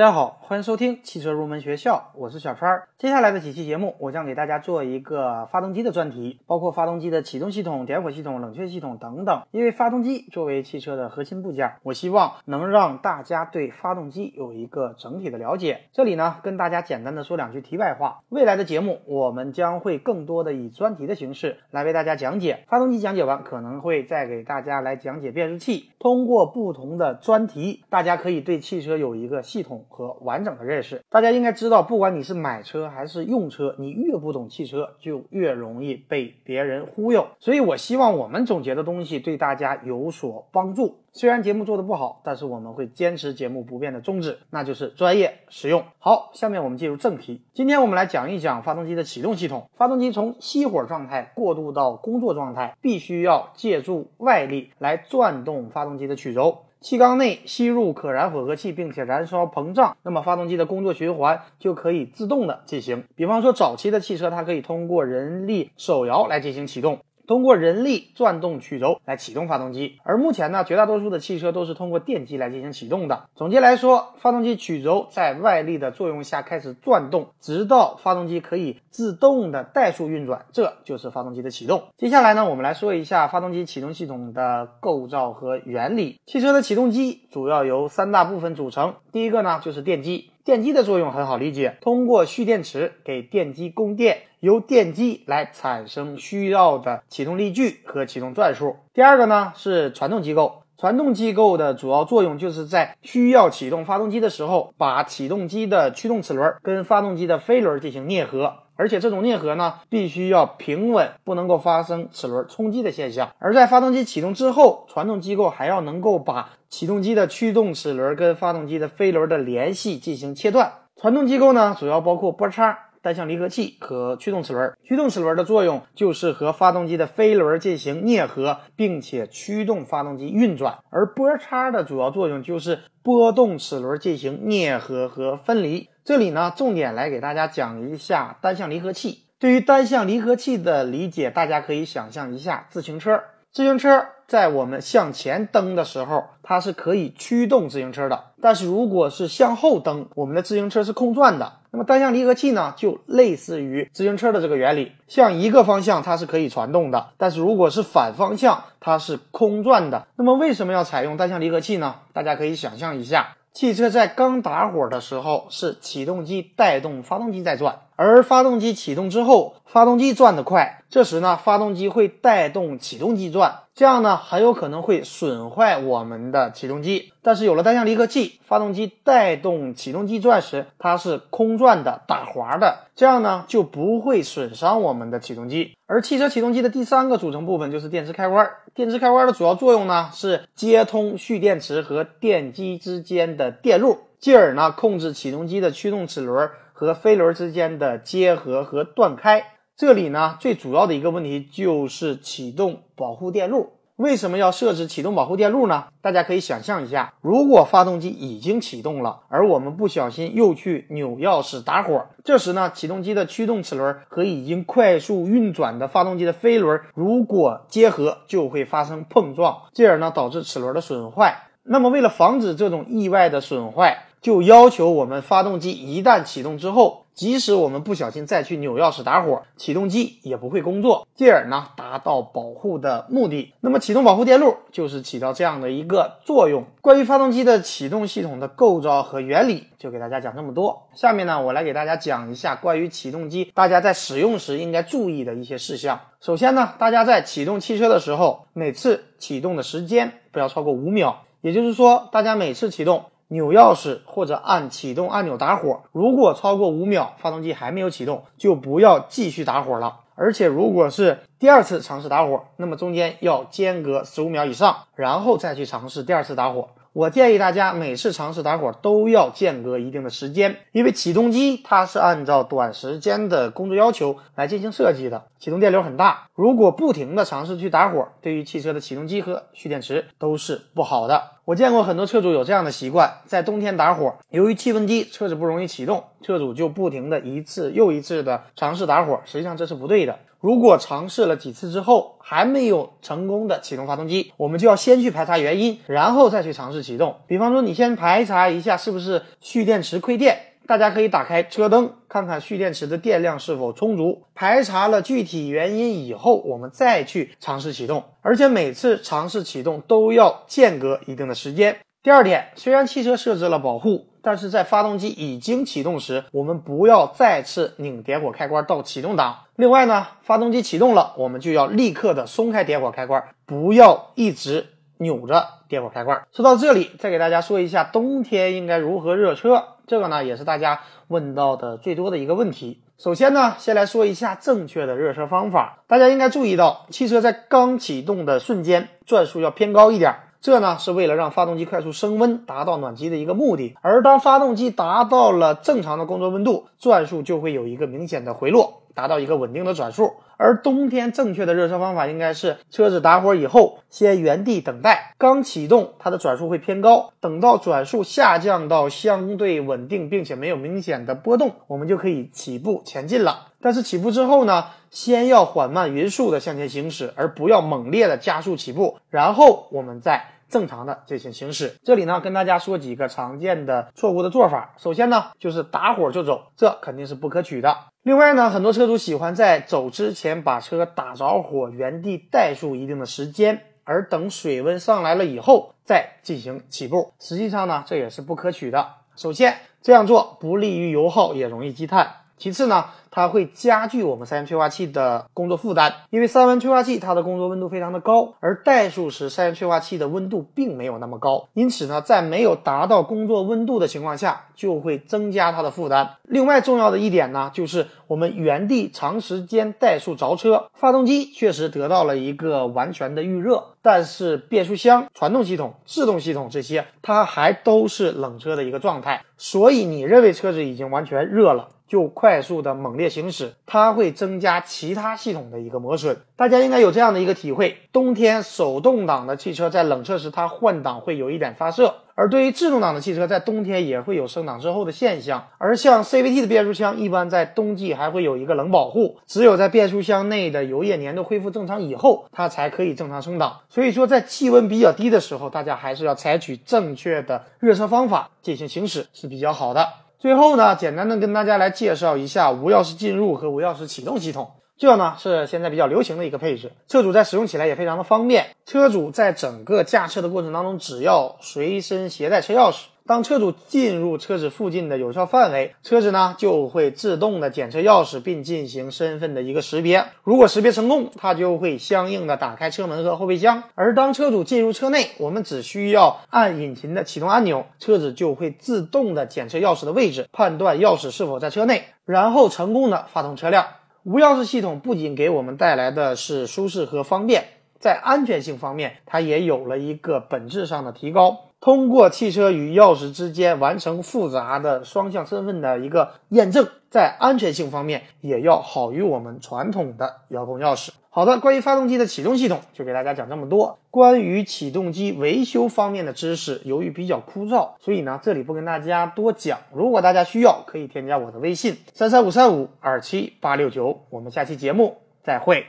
大家好，欢迎收听汽车入门学校，我是小川。接下来的几期节目，我将给大家做一个发动机的专题，包括发动机的启动系统、点火系统、冷却系统等等。因为发动机作为汽车的核心部件，我希望能让大家对发动机有一个整体的了解。这里呢，跟大家简单的说两句题外话。未来的节目，我们将会更多的以专题的形式来为大家讲解发动机。讲解完，可能会再给大家来讲解变速器。通过不同的专题，大家可以对汽车有一个系统。和完完整的认识，大家应该知道，不管你是买车还是用车，你越不懂汽车，就越容易被别人忽悠。所以，我希望我们总结的东西对大家有所帮助。虽然节目做的不好，但是我们会坚持节目不变的宗旨，那就是专业实用。好，下面我们进入正题。今天我们来讲一讲发动机的启动系统。发动机从熄火状态过渡到工作状态，必须要借助外力来转动发动机的曲轴。气缸内吸入可燃混合气，并且燃烧膨胀，那么发动机的工作循环就可以自动的进行。比方说早期的汽车，它可以通过人力手摇来进行启动。通过人力转动曲轴来启动发动机，而目前呢，绝大多数的汽车都是通过电机来进行启动的。总结来说，发动机曲轴在外力的作用下开始转动，直到发动机可以自动的怠速运转，这就是发动机的启动。接下来呢，我们来说一下发动机启动系统的构造和原理。汽车的启动机主要由三大部分组成，第一个呢就是电机。电机的作用很好理解，通过蓄电池给电机供电，由电机来产生需要的启动力矩和启动转数。第二个呢是传动机构，传动机构的主要作用就是在需要启动发动机的时候，把启动机的驱动齿轮跟发动机的飞轮进行啮合。而且这种啮合呢，必须要平稳，不能够发生齿轮冲击的现象。而在发动机启动之后，传动机构还要能够把启动机的驱动齿轮跟发动机的飞轮的联系进行切断。传动机构呢，主要包括波叉、单向离合器和驱动齿轮。驱动齿轮的作用就是和发动机的飞轮进行啮合，并且驱动发动机运转。而波叉的主要作用就是波动齿轮进行啮合和分离。这里呢，重点来给大家讲一下单向离合器。对于单向离合器的理解，大家可以想象一下自行车。自行车在我们向前蹬的时候，它是可以驱动自行车的；但是如果是向后蹬，我们的自行车是空转的。那么单向离合器呢，就类似于自行车的这个原理，向一个方向它是可以传动的，但是如果是反方向，它是空转的。那么为什么要采用单向离合器呢？大家可以想象一下。汽车在刚打火的时候，是启动机带动发动机在转，而发动机启动之后，发动机转得快，这时呢，发动机会带动启动机转。这样呢，很有可能会损坏我们的启动机。但是有了单向离合器，发动机带动启动机转时，它是空转的、打滑的，这样呢就不会损伤我们的启动机。而汽车启动机的第三个组成部分就是电池开关。电池开关的主要作用呢是接通蓄电池和电机之间的电路，进而呢控制启动机的驱动齿轮和飞轮之间的结合和断开。这里呢，最主要的一个问题就是启动保护电路。为什么要设置启动保护电路呢？大家可以想象一下，如果发动机已经启动了，而我们不小心又去扭钥匙打火，这时呢，启动机的驱动齿轮和已经快速运转的发动机的飞轮如果结合，就会发生碰撞，进而呢导致齿轮的损坏。那么，为了防止这种意外的损坏，就要求我们发动机一旦启动之后。即使我们不小心再去扭钥匙打火，启动机也不会工作，进而呢达到保护的目的。那么启动保护电路就是起到这样的一个作用。关于发动机的启动系统的构造和原理，就给大家讲这么多。下面呢，我来给大家讲一下关于启动机大家在使用时应该注意的一些事项。首先呢，大家在启动汽车的时候，每次启动的时间不要超过五秒，也就是说，大家每次启动。扭钥匙或者按启动按钮打火，如果超过五秒，发动机还没有启动，就不要继续打火了。而且，如果是第二次尝试打火，那么中间要间隔十五秒以上，然后再去尝试第二次打火。我建议大家每次尝试打火都要间隔一定的时间，因为启动机它是按照短时间的工作要求来进行设计的，启动电流很大。如果不停的尝试去打火，对于汽车的启动机和蓄电池都是不好的。我见过很多车主有这样的习惯，在冬天打火，由于气温低，车子不容易启动，车主就不停的一次又一次的尝试打火，实际上这是不对的。如果尝试了几次之后还没有成功的启动发动机，我们就要先去排查原因，然后再去尝试启动。比方说，你先排查一下是不是蓄电池亏电。大家可以打开车灯，看看蓄电池的电量是否充足。排查了具体原因以后，我们再去尝试启动。而且每次尝试启动都要间隔一定的时间。第二点，虽然汽车设置了保护，但是在发动机已经启动时，我们不要再次拧点火开关到启动档。另外呢，发动机启动了，我们就要立刻的松开点火开关，不要一直扭着点火开关。说到这里，再给大家说一下冬天应该如何热车。这个呢，也是大家问到的最多的一个问题。首先呢，先来说一下正确的热车方法。大家应该注意到，汽车在刚启动的瞬间，转速要偏高一点。这呢，是为了让发动机快速升温，达到暖机的一个目的。而当发动机达到了正常的工作温度，转速就会有一个明显的回落。达到一个稳定的转速，而冬天正确的热车方法应该是车子打火以后，先原地等待，刚启动它的转速会偏高，等到转速下降到相对稳定并且没有明显的波动，我们就可以起步前进了。但是起步之后呢，先要缓慢匀速的向前行驶，而不要猛烈的加速起步，然后我们再。正常的进行行驶。这里呢，跟大家说几个常见的错误的做法。首先呢，就是打火就走，这肯定是不可取的。另外呢，很多车主喜欢在走之前把车打着火，原地怠速一定的时间，而等水温上来了以后再进行起步。实际上呢，这也是不可取的。首先这样做不利于油耗，也容易积碳。其次呢，它会加剧我们三元催化器的工作负担，因为三元催化器它的工作温度非常的高，而怠速时三元催化器的温度并没有那么高，因此呢，在没有达到工作温度的情况下，就会增加它的负担。另外重要的一点呢，就是我们原地长时间怠速着车，发动机确实得到了一个完全的预热，但是变速箱、传动系统、制动系统这些，它还都是冷车的一个状态，所以你认为车子已经完全热了。就快速的猛烈行驶，它会增加其他系统的一个磨损。大家应该有这样的一个体会：冬天手动挡的汽车在冷车时，它换挡会有一点发射；而对于制动挡的汽车，在冬天也会有升档之后的现象。而像 CVT 的变速箱，一般在冬季还会有一个冷保护，只有在变速箱内的油液粘度恢复正常以后，它才可以正常升档。所以说，在气温比较低的时候，大家还是要采取正确的热车方法进行行驶是比较好的。最后呢，简单的跟大家来介绍一下无钥匙进入和无钥匙启动系统。这呢是现在比较流行的一个配置，车主在使用起来也非常的方便。车主在整个驾车的过程当中，只要随身携带车钥匙。当车主进入车子附近的有效范围，车子呢就会自动的检测钥匙，并进行身份的一个识别。如果识别成功，它就会相应的打开车门和后备箱。而当车主进入车内，我们只需要按引擎的启动按钮，车子就会自动的检测钥匙的位置，判断钥匙是否在车内，然后成功的发动车辆。无钥匙系统不仅给我们带来的是舒适和方便，在安全性方面，它也有了一个本质上的提高。通过汽车与钥匙之间完成复杂的双向身份的一个验证，在安全性方面也要好于我们传统的遥控钥匙。好的，关于发动机的启动系统就给大家讲这么多。关于启动机维修方面的知识，由于比较枯燥，所以呢这里不跟大家多讲。如果大家需要，可以添加我的微信三三五三五二七八六九。我们下期节目再会。